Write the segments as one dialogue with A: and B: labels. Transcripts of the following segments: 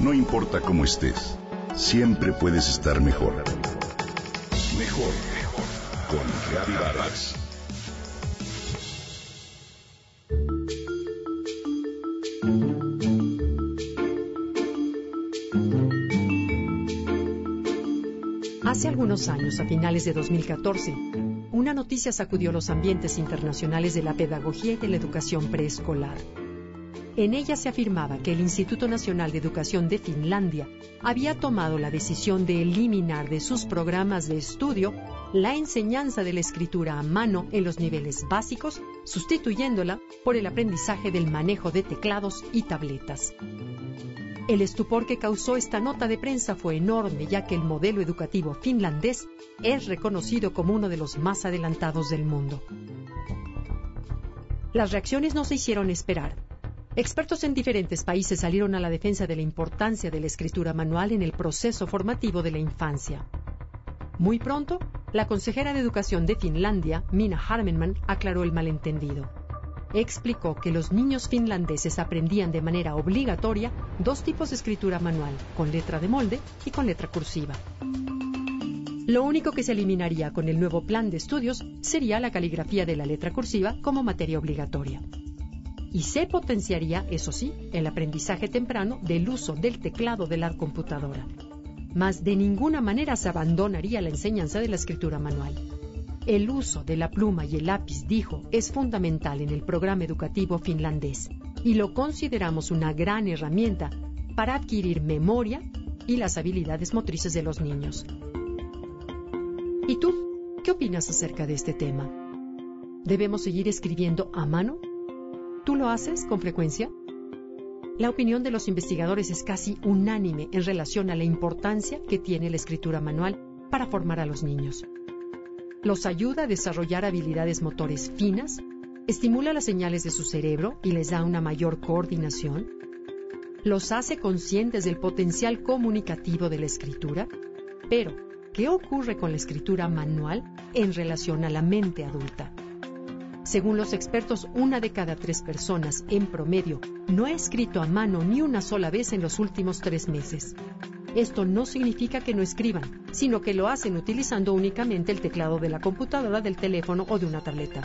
A: No importa cómo estés, siempre puedes estar mejor. Mejor, mejor. Con Vargas.
B: Hace algunos años, a finales de 2014, una noticia sacudió los ambientes internacionales de la pedagogía y de la educación preescolar. En ella se afirmaba que el Instituto Nacional de Educación de Finlandia había tomado la decisión de eliminar de sus programas de estudio la enseñanza de la escritura a mano en los niveles básicos, sustituyéndola por el aprendizaje del manejo de teclados y tabletas. El estupor que causó esta nota de prensa fue enorme, ya que el modelo educativo finlandés es reconocido como uno de los más adelantados del mundo. Las reacciones no se hicieron esperar. Expertos en diferentes países salieron a la defensa de la importancia de la escritura manual en el proceso formativo de la infancia. Muy pronto, la consejera de Educación de Finlandia, Mina Harmenman, aclaró el malentendido. Explicó que los niños finlandeses aprendían de manera obligatoria dos tipos de escritura manual, con letra de molde y con letra cursiva. Lo único que se eliminaría con el nuevo plan de estudios sería la caligrafía de la letra cursiva como materia obligatoria y se potenciaría, eso sí, el aprendizaje temprano del uso del teclado de la computadora. Mas de ninguna manera se abandonaría la enseñanza de la escritura manual. El uso de la pluma y el lápiz, dijo, es fundamental en el programa educativo finlandés y lo consideramos una gran herramienta para adquirir memoria y las habilidades motrices de los niños. ¿Y tú? ¿Qué opinas acerca de este tema? ¿Debemos seguir escribiendo a mano ¿Tú lo haces con frecuencia? La opinión de los investigadores es casi unánime en relación a la importancia que tiene la escritura manual para formar a los niños. Los ayuda a desarrollar habilidades motores finas, estimula las señales de su cerebro y les da una mayor coordinación, los hace conscientes del potencial comunicativo de la escritura, pero ¿qué ocurre con la escritura manual en relación a la mente adulta? Según los expertos, una de cada tres personas, en promedio, no ha escrito a mano ni una sola vez en los últimos tres meses. Esto no significa que no escriban, sino que lo hacen utilizando únicamente el teclado de la computadora, del teléfono o de una tableta.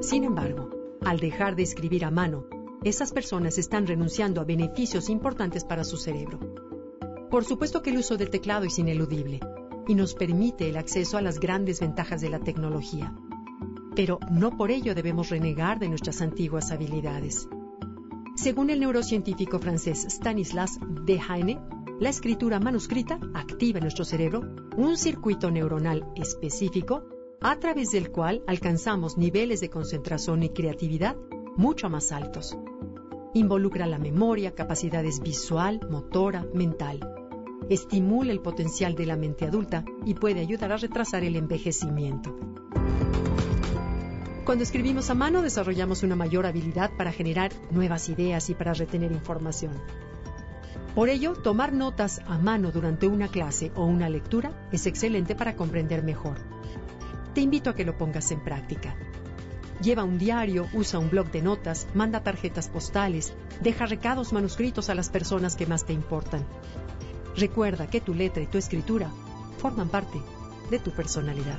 B: Sin embargo, al dejar de escribir a mano, esas personas están renunciando a beneficios importantes para su cerebro. Por supuesto que el uso del teclado es ineludible y nos permite el acceso a las grandes ventajas de la tecnología pero no por ello debemos renegar de nuestras antiguas habilidades. Según el neurocientífico francés Stanislas Dehaene, la escritura manuscrita activa en nuestro cerebro un circuito neuronal específico a través del cual alcanzamos niveles de concentración y creatividad mucho más altos. Involucra la memoria, capacidades visual, motora, mental. Estimula el potencial de la mente adulta y puede ayudar a retrasar el envejecimiento. Cuando escribimos a mano desarrollamos una mayor habilidad para generar nuevas ideas y para retener información. Por ello, tomar notas a mano durante una clase o una lectura es excelente para comprender mejor. Te invito a que lo pongas en práctica. Lleva un diario, usa un blog de notas, manda tarjetas postales, deja recados manuscritos a las personas que más te importan. Recuerda que tu letra y tu escritura forman parte de tu personalidad.